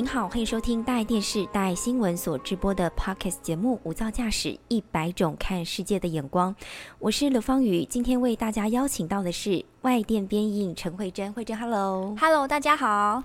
您好，欢迎收听大爱电视、大爱新闻所直播的 Podcast 节目《无噪驾驶：一百种看世界的眼光》。我是刘芳宇，今天为大家邀请到的是外电编译陈慧珍。慧珍，Hello，Hello，大家好。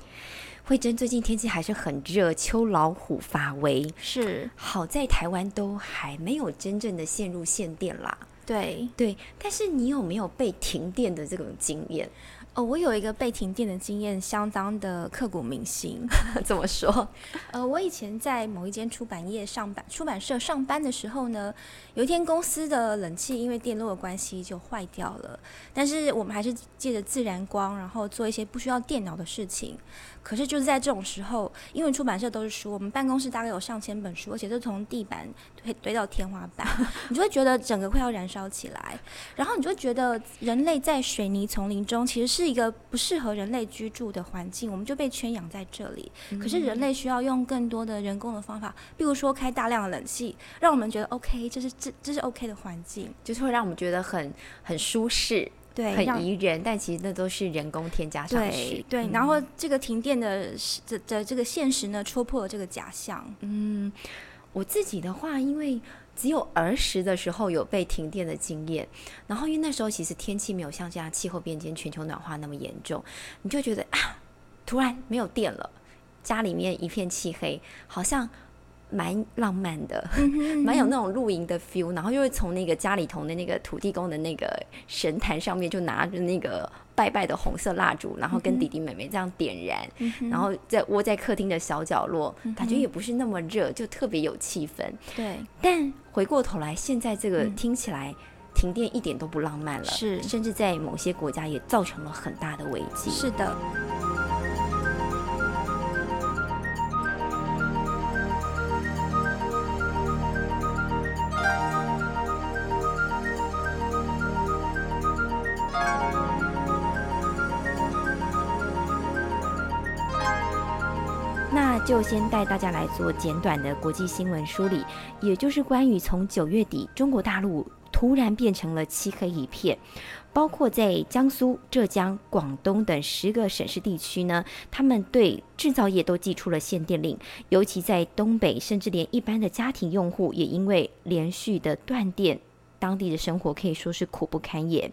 慧珍，最近天气还是很热，秋老虎发威。是，好在台湾都还没有真正的陷入限电啦。对对，但是你有没有被停电的这种经验？哦，我有一个被停电的经验，相当的刻骨铭心。怎么说？呃，我以前在某一间出版业上班，出版社上班的时候呢，有一天公司的冷气因为电路的关系就坏掉了，但是我们还是借着自然光，然后做一些不需要电脑的事情。可是就是在这种时候，因为出版社都是书，我们办公室大概有上千本书，而且是从地板堆堆到天花板，你就会觉得整个快要燃烧起来。然后你就会觉得人类在水泥丛林中其实是一个不适合人类居住的环境，我们就被圈养在这里。可是人类需要用更多的人工的方法，比如说开大量的冷气，让我们觉得 OK，这是这这是 OK 的环境，就是会让我们觉得很很舒适。对，很宜人，但其实那都是人工添加上去。对，然后这个停电的这的这个现实呢，戳破了这个假象。嗯，我自己的话，因为只有儿时的时候有被停电的经验，然后因为那时候其实天气没有像这样气候变迁、全球暖化那么严重，你就觉得啊，突然没有电了，家里面一片漆黑，好像。蛮浪漫的，蛮有那种露营的 feel，然后又会从那个家里头的那个土地公的那个神坛上面就拿着那个拜拜的红色蜡烛，然后跟弟弟妹妹这样点燃，然后在窝在客厅的小角落，感觉也不是那么热，就特别有气氛。对，但回过头来，现在这个听起来停电一点都不浪漫了，是，甚至在某些国家也造成了很大的危机。是的。那就先带大家来做简短的国际新闻梳理，也就是关于从九月底中国大陆突然变成了漆黑一片，包括在江苏、浙江、广东等十个省市地区呢，他们对制造业都寄出了限电令，尤其在东北，甚至连一般的家庭用户也因为连续的断电。当地的生活可以说是苦不堪言。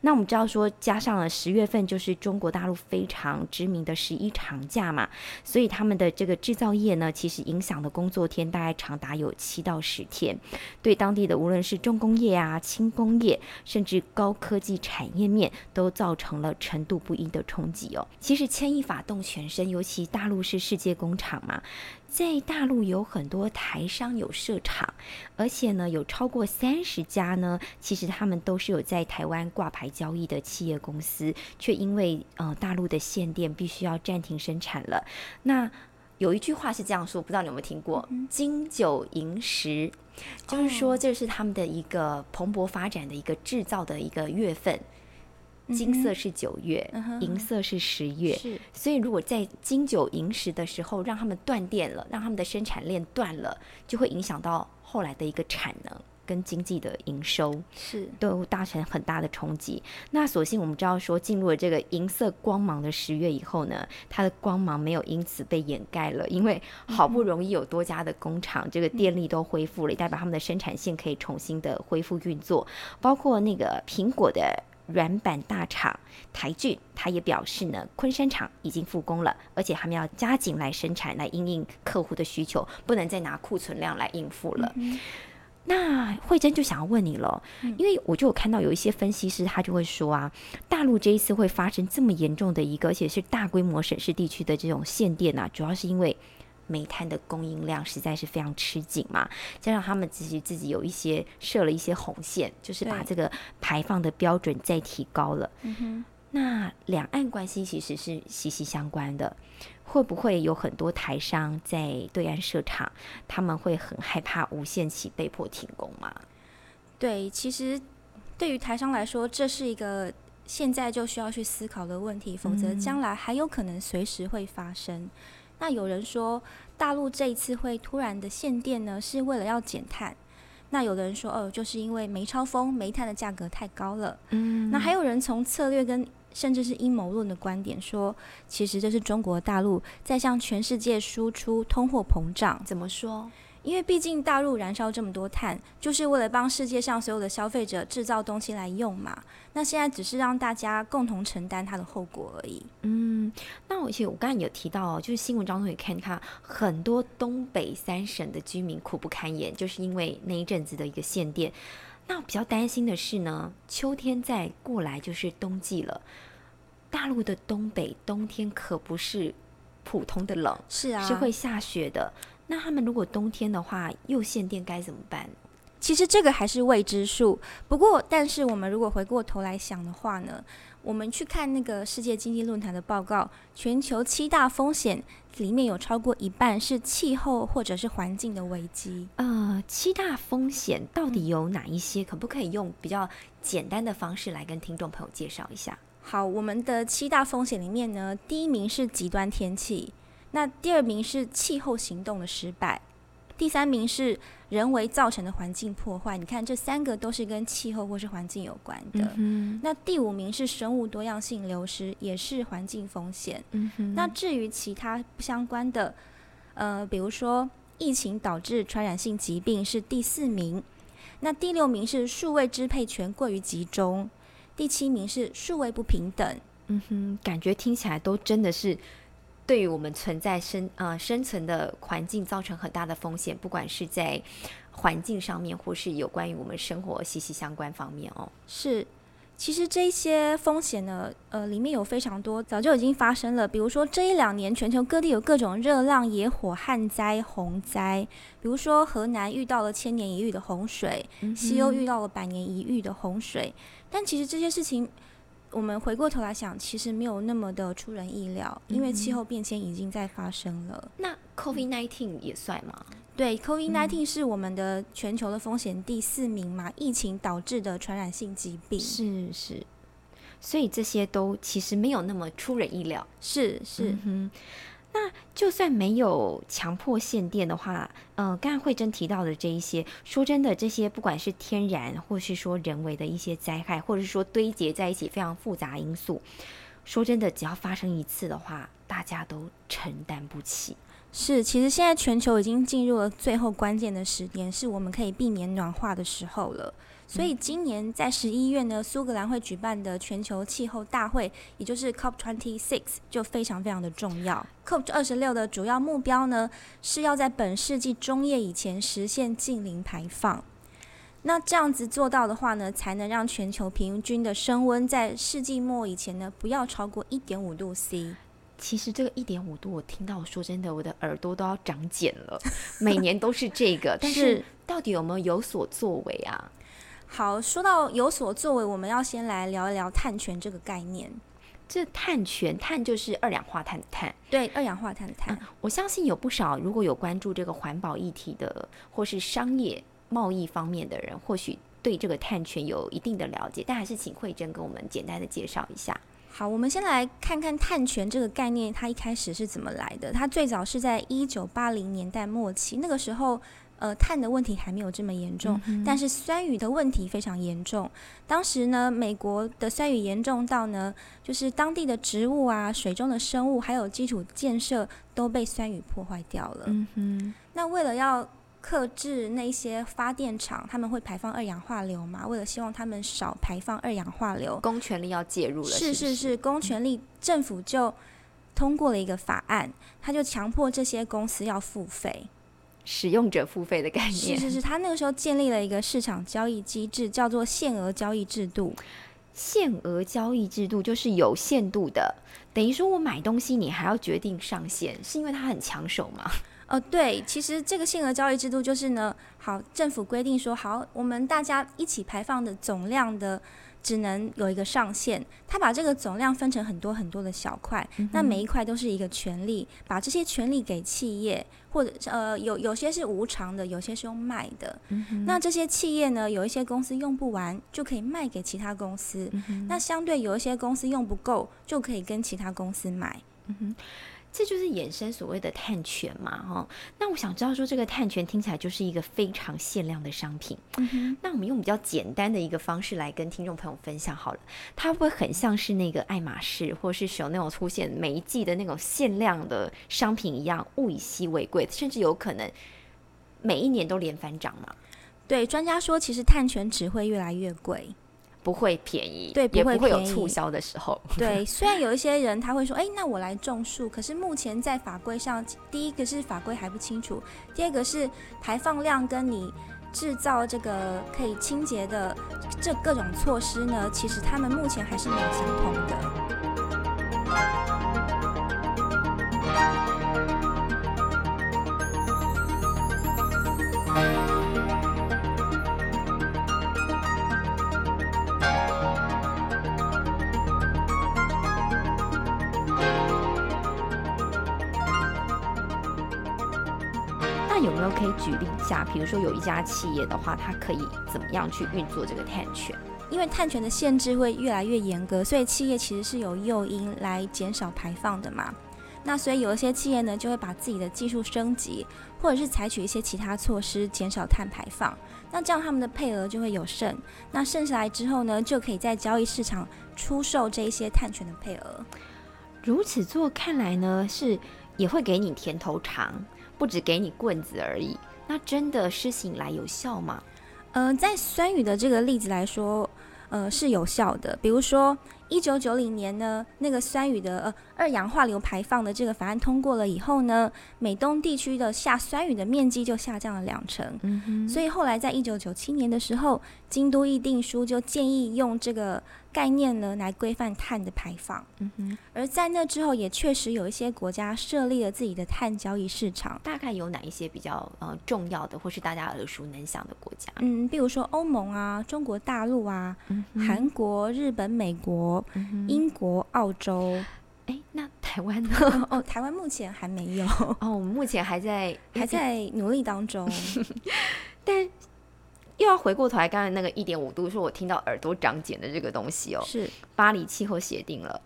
那我们知道说，加上了十月份就是中国大陆非常知名的十一长假嘛，所以他们的这个制造业呢，其实影响的工作天大概长达有七到十天，对当地的无论是重工业啊、轻工业，甚至高科技产业面，都造成了程度不一的冲击哦。其实牵一发动全身，尤其大陆是世界工厂嘛。在大陆有很多台商有设厂，而且呢有超过三十家呢，其实他们都是有在台湾挂牌交易的企业公司，却因为呃大陆的限电，必须要暂停生产了。那有一句话是这样说，不知道你有没有听过“金九银十”，就是说这是他们的一个蓬勃发展的一个制造的一个月份。金色是九月，银色是十月，是。所以如果在金九银十的时候让他们断电了，让他们的生产链断了，就会影响到后来的一个产能跟经济的营收，是都达成很大的冲击。那所幸我们知道说，进入了这个银色光芒的十月以后呢，它的光芒没有因此被掩盖了，因为好不容易有多家的工厂这个电力都恢复了，也代表他们的生产线可以重新的恢复运作，包括那个苹果的。软板大厂台骏，他也表示呢，昆山厂已经复工了，而且他们要加紧来生产，来应应客户的需求，不能再拿库存量来应付了。那慧珍就想要问你了，因为我就有看到有一些分析师，他就会说啊，大陆这一次会发生这么严重的一个，而且是大规模省市地区的这种限电啊，主要是因为。煤炭的供应量实在是非常吃紧嘛，加上他们自己自己有一些设了一些红线，就是把这个排放的标准再提高了。那两岸关系其实是息息相关的，会不会有很多台商在对岸设厂，他们会很害怕无限期被迫停工吗？对，其实对于台商来说，这是一个。现在就需要去思考的问题，否则将来还有可能随时会发生。那有人说，大陆这一次会突然的限电呢，是为了要减碳。那有的人说，哦，就是因为煤超风，煤炭的价格太高了。嗯，那还有人从策略跟甚至是阴谋论的观点说，其实这是中国大陆在向全世界输出通货膨胀。怎么说？因为毕竟大陆燃烧这么多碳，就是为了帮世界上所有的消费者制造东西来用嘛。那现在只是让大家共同承担它的后果而已。嗯，那而且我刚才有提到，就是新闻当中也看看很多东北三省的居民苦不堪言，就是因为那一阵子的一个限电。那比较担心的是呢，秋天再过来就是冬季了，大陆的东北冬天可不是普通的冷，是啊，是会下雪的。那他们如果冬天的话又限电该怎么办？其实这个还是未知数。不过，但是我们如果回过头来想的话呢，我们去看那个世界经济论坛的报告，全球七大风险里面有超过一半是气候或者是环境的危机。呃，七大风险到底有哪一些？可不可以用比较简单的方式来跟听众朋友介绍一下？好，我们的七大风险里面呢，第一名是极端天气。那第二名是气候行动的失败，第三名是人为造成的环境破坏。你看，这三个都是跟气候或是环境有关的。那第五名是生物多样性流失，也是环境风险。嗯那至于其他不相关的，呃，比如说疫情导致传染性疾病是第四名。那第六名是数位支配权过于集中，第七名是数位不平等。嗯哼，感觉听起来都真的是。对于我们存在生呃生存的环境造成很大的风险，不管是在环境上面，或是有关于我们生活息息相关方面哦。是，其实这些风险呢，呃，里面有非常多早就已经发生了。比如说这一两年，全球各地有各种热浪、野火、旱灾、洪灾。比如说河南遇到了千年一遇的洪水，西欧遇到了百年一遇的洪水。但其实这些事情。我们回过头来想，其实没有那么的出人意料，因为气候变迁已经在发生了。那 COVID nineteen 也算吗？对，COVID nineteen 是我们的全球的风险第四名嘛，疫情导致的传染性疾病。是是，所以这些都其实没有那么出人意料。是是。那就算没有强迫限电的话，呃，刚才慧珍提到的这一些，说真的，这些不管是天然或是说人为的一些灾害，或者是说堆叠在一起非常复杂因素，说真的，只要发生一次的话，大家都承担不起。是，其实现在全球已经进入了最后关键的时间，是我们可以避免暖化的时候了。所以今年在十一月呢，苏格兰会举办的全球气候大会，也就是 COP twenty six，就非常非常的重要。COP 二十六的主要目标呢，是要在本世纪中叶以前实现净零排放。那这样子做到的话呢，才能让全球平均的升温在世纪末以前呢，不要超过一点五度 C。其实这个一点五度，我听到我说真的，我的耳朵都要长茧了。每年都是这个，但是到底有没有有所作为啊？好，说到有所作为，我们要先来聊一聊碳权这个概念。这碳权，碳就是二氧化碳的碳，对，二氧化碳的碳。我相信有不少如果有关注这个环保议题的，或是商业贸易方面的人，或许对这个碳权有一定的了解。但还是请慧珍跟我们简单的介绍一下。好，我们先来看看碳权这个概念，它一开始是怎么来的？它最早是在一九八零年代末期，那个时候。呃，碳的问题还没有这么严重，但是酸雨的问题非常严重。当时呢，美国的酸雨严重到呢，就是当地的植物啊、水中的生物，还有基础建设都被酸雨破坏掉了。嗯哼。那为了要克制那些发电厂，他们会排放二氧化硫嘛？为了希望他们少排放二氧化硫，公权力要介入了。是是是，公权力政府就通过了一个法案，他就强迫这些公司要付费。使用者付费的概念是是是，他那个时候建立了一个市场交易机制，叫做限额交易制度。限额交易制度就是有限度的，等于说我买东西，你还要决定上限，是因为它很抢手吗？呃，对，其实这个限额交易制度就是呢，好，政府规定说，好，我们大家一起排放的总量的只能有一个上限，他把这个总量分成很多很多的小块，那每一块都是一个权利，把这些权利给企业，或者呃有有些是无偿的，有些是用卖的。那这些企业呢，有一些公司用不完，就可以卖给其他公司；那相对有一些公司用不够，就可以跟其他公司买。这就是衍生所谓的碳权嘛，哈。那我想知道说，这个碳权听起来就是一个非常限量的商品。那我们用比较简单的一个方式来跟听众朋友分享好了，它会很像是那个爱马仕或者是小那种出现每一季的那种限量的商品一样，物以稀为贵，甚至有可能每一年都连番涨嘛？对，专家说，其实碳权只会越来越贵。不会便宜，对，也不会有促销的时候。对，虽然有一些人他会说，哎，那我来种树，可是目前在法规上，第一个是法规还不清楚，第二个是排放量跟你制造这个可以清洁的这各种措施呢，其实他们目前还是没有相通的。那有没有可以举例一下？比如说有一家企业的话，它可以怎么样去运作这个碳权？因为碳权的限制会越来越严格，所以企业其实是有诱因来减少排放的嘛。那所以有一些企业呢，就会把自己的技术升级，或者是采取一些其他措施减少碳排放。那这样他们的配额就会有剩，那剩下来之后呢，就可以在交易市场出售这一些碳权的配额。如此做看来呢，是也会给你甜头尝，不只给你棍子而已。那真的是醒来有效吗？呃，在酸雨的这个例子来说，呃是有效的。比如说，一九九零年呢，那个酸雨的呃二氧化硫排放的这个法案通过了以后呢，美东地区的下酸雨的面积就下降了两成。嗯所以后来在一九九七年的时候，京都议定书就建议用这个概念呢来规范碳的排放。嗯哼，而在那之后，也确实有一些国家设立了自己的碳交易市场。大概有哪一些比较呃重要的，或是大家耳熟能详的国家？嗯，比如说欧盟啊、中国大陆啊、韩国、日本、美国、英国、澳洲。哎，那台湾呢？哦，台湾目前还没有，哦，我们目前还在还在努力当中。但又要回过头来，刚才那个一点五度，说我听到耳朵长茧的这个东西哦，是巴黎气候协定了。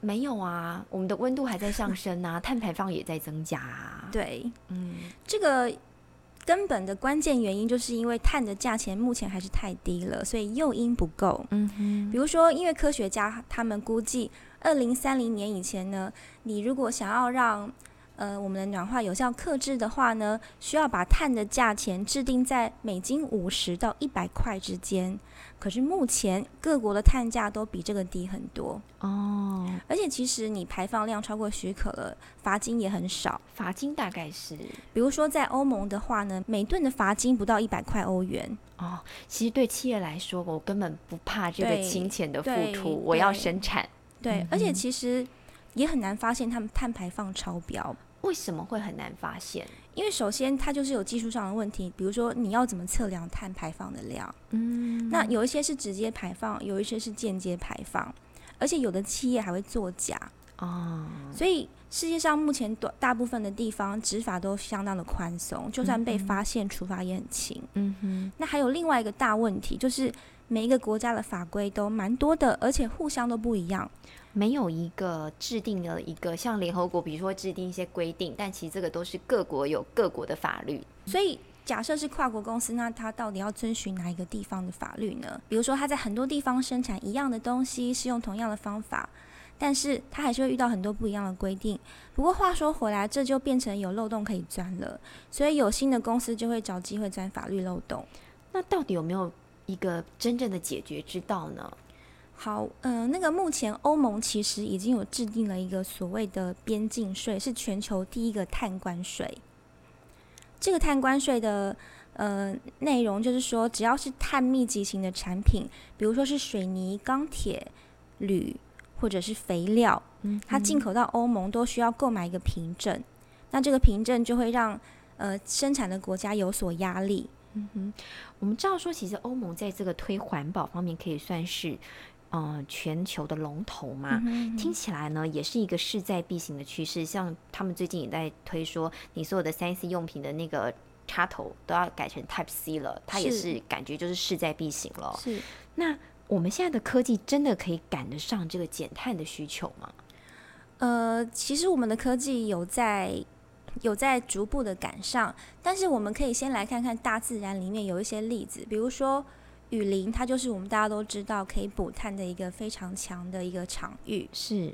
没有啊，我们的温度还在上升啊，碳排放也在增加啊。对，嗯，这个根本的关键原因，就是因为碳的价钱目前还是太低了，所以诱因不够。嗯哼，比如说，因为科学家他们估计，二零三零年以前呢，你如果想要让呃我们的暖化有效克制的话呢，需要把碳的价钱制定在每斤五十到一百块之间。可是目前各国的碳价都比这个低很多，哦，而且其实你排放量超过许可了，罚金也很少。罚金大概是比如说在欧盟的话呢，每吨的罚金不到一百块欧元。哦，其实对企业来说，我根本不怕这个对金钱的付出，我要生产。对，而且其实也很难发现他们碳排放超标。为什么会很难发现？因为首先它就是有技术上的问题，比如说你要怎么测量碳排放的量？嗯，那有一些是直接排放，有一些是间接排放，而且有的企业还会作假，哦，所以世界上目前大大部分的地方执法都相当的宽松，就算被发现，处罚也很轻。嗯哼，那还有另外一个大问题，就是每一个国家的法规都蛮多的，而且互相都不一样。没有一个制定了一个像联合国，比如说制定一些规定，但其实这个都是各国有各国的法律。所以假设是跨国公司，那它到底要遵循哪一个地方的法律呢？比如说，它在很多地方生产一样的东西，是用同样的方法，但是它还是会遇到很多不一样的规定。不过话说回来，这就变成有漏洞可以钻了，所以有新的公司就会找机会钻法律漏洞。那到底有没有一个真正的解决之道呢？好，呃，那个目前欧盟其实已经有制定了一个所谓的边境税，是全球第一个碳关税。这个碳关税的呃内容就是说，只要是碳密集型的产品，比如说是水泥、钢铁、铝或者是肥料，嗯它进口到欧盟都需要购买一个凭证。那这个凭证就会让呃生产的国家有所压力。嗯哼，我们知道说，其实欧盟在这个推环保方面可以算是。嗯，全球的龙头嘛，听起来呢也是一个势在必行的趋势。像他们最近也在推说，你所有的三 C 用品的那个插头都要改成 Type C 了，它也是感觉就是势在必行了。是，那我们现在的科技真的可以赶得上这个减碳的需求吗？呃，其实我们的科技有在有在逐步的赶上，但是我们可以先来看看大自然里面有一些例子，比如说。雨林，它就是我们大家都知道可以补碳的一个非常强的一个场域。是。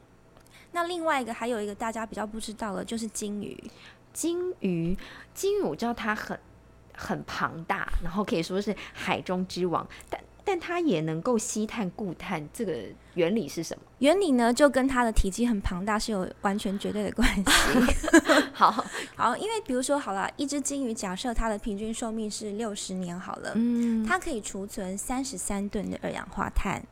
那另外一个还有一个大家比较不知道的，就是金鱼。金鱼，金鱼，我知道它很很庞大，然后可以说是海中之王，但。但它也能够吸碳固碳，这个原理是什么？原理呢，就跟它的体积很庞大是有完全绝对的关系。好 好，因为比如说，好了，一只金鱼，假设它的平均寿命是六十年，好了，嗯，它可以储存三十三吨的二氧化碳。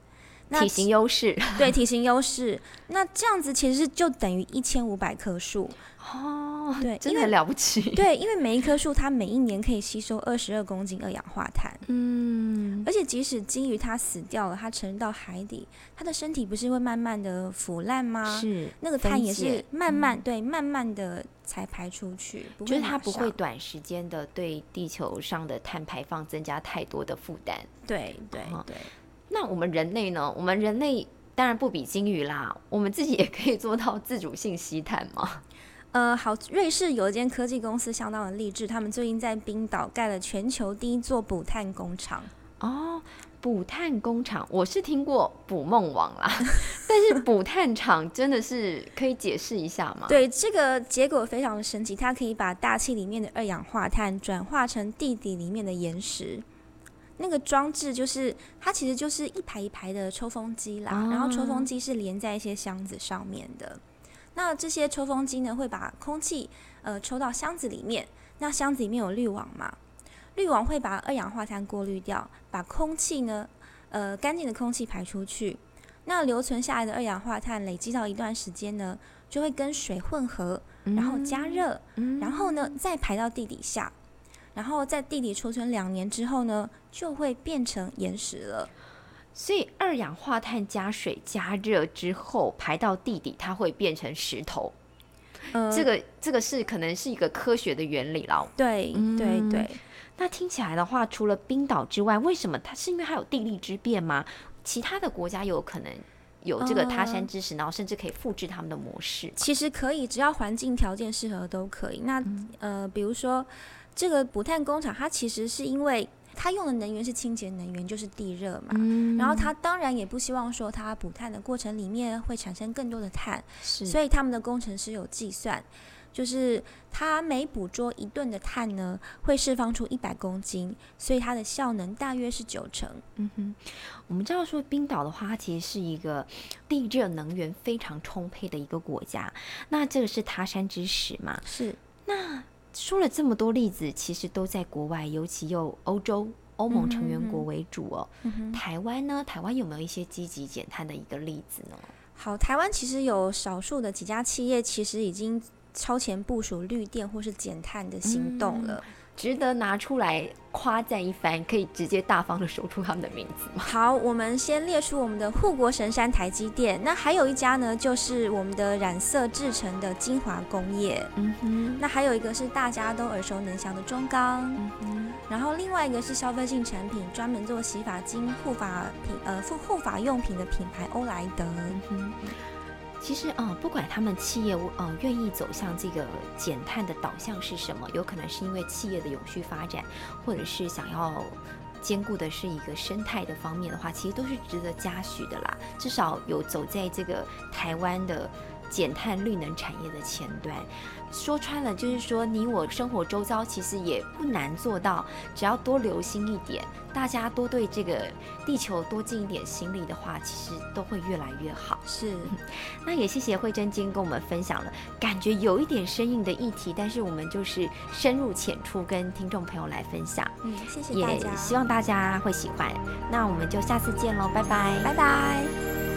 体型优势，对体型优势，那这样子其实就等于一千五百棵树哦，对，真的很了不起。对，因为每一棵树它每一年可以吸收二十二公斤二氧化碳，嗯，而且即使金鱼它死掉了，它沉到海底，它的身体不是会慢慢的腐烂吗？是，那个碳也是慢慢对慢慢的才排出去，就是它不会短时间的对地球上的碳排放增加太多的负担。对对对。那我们人类呢？我们人类当然不比鲸鱼啦，我们自己也可以做到自主性吸碳吗？呃，好，瑞士有一间科技公司相当的励志，他们最近在冰岛盖了全球第一座补碳工厂。哦，补碳工厂，我是听过捕梦网啦，但是补碳厂真的是可以解释一下吗？对，这个结果非常的神奇，它可以把大气里面的二氧化碳转化成地底里面的岩石。那个装置就是它，其实就是一排一排的抽风机啦，然后抽风机是连在一些箱子上面的。那这些抽风机呢，会把空气呃抽到箱子里面，那箱子里面有滤网嘛，滤网会把二氧化碳过滤掉，把空气呢呃干净的空气排出去。那留存下来的二氧化碳累积到一段时间呢，就会跟水混合，然后加热，然后呢再排到地底下。然后在地底储存两年之后呢，就会变成岩石了。所以二氧化碳加水加热之后排到地底，它会变成石头。嗯，这个这个是可能是一个科学的原理了。对对对。那听起来的话，除了冰岛之外，为什么它是因为它有地利之变吗？其他的国家有可能有这个他山之石，然后甚至可以复制他们的模式。其实可以，只要环境条件适合都可以。那呃，比如说。这个补碳工厂，它其实是因为它用的能源是清洁能源，就是地热嘛。嗯。然后它当然也不希望说它补碳的过程里面会产生更多的碳，是。所以他们的工程师有计算，就是它每捕捉一吨的碳呢，会释放出一百公斤，所以它的效能大约是九成。嗯哼。我们知道说冰岛的话，它其实是一个地热能源非常充沛的一个国家。那这个是他山之石嘛？是。那说了这么多例子，其实都在国外，尤其又欧洲、欧盟成员国为主哦。台湾呢？台湾有没有一些积极减碳的一个例子呢？好，台湾其实有少数的几家企业，其实已经超前部署绿电或是减碳的行动了。值得拿出来夸赞一番，可以直接大方的说出他们的名字吗？好，我们先列出我们的护国神山台积电，那还有一家呢，就是我们的染色制成的精华工业，嗯哼，那还有一个是大家都耳熟能详的中钢，嗯哼，然后另外一个是消费性产品，专门做洗发精、护发品，呃，护护发用品的品牌欧莱德，嗯哼。其实啊，不管他们企业呃愿意走向这个减碳的导向是什么，有可能是因为企业的永续发展，或者是想要兼顾的是一个生态的方面的话，其实都是值得嘉许的啦。至少有走在这个台湾的减碳绿能产业的前端。说穿了，就是说你我生活周遭其实也不难做到，只要多留心一点，大家多对这个地球多尽一点心力的话，其实都会越来越好。是，那也谢谢慧珍今天跟我们分享了，感觉有一点生硬的议题，但是我们就是深入浅出跟听众朋友来分享。嗯，谢谢也希望大家会喜欢。那我们就下次见喽，拜拜，拜拜。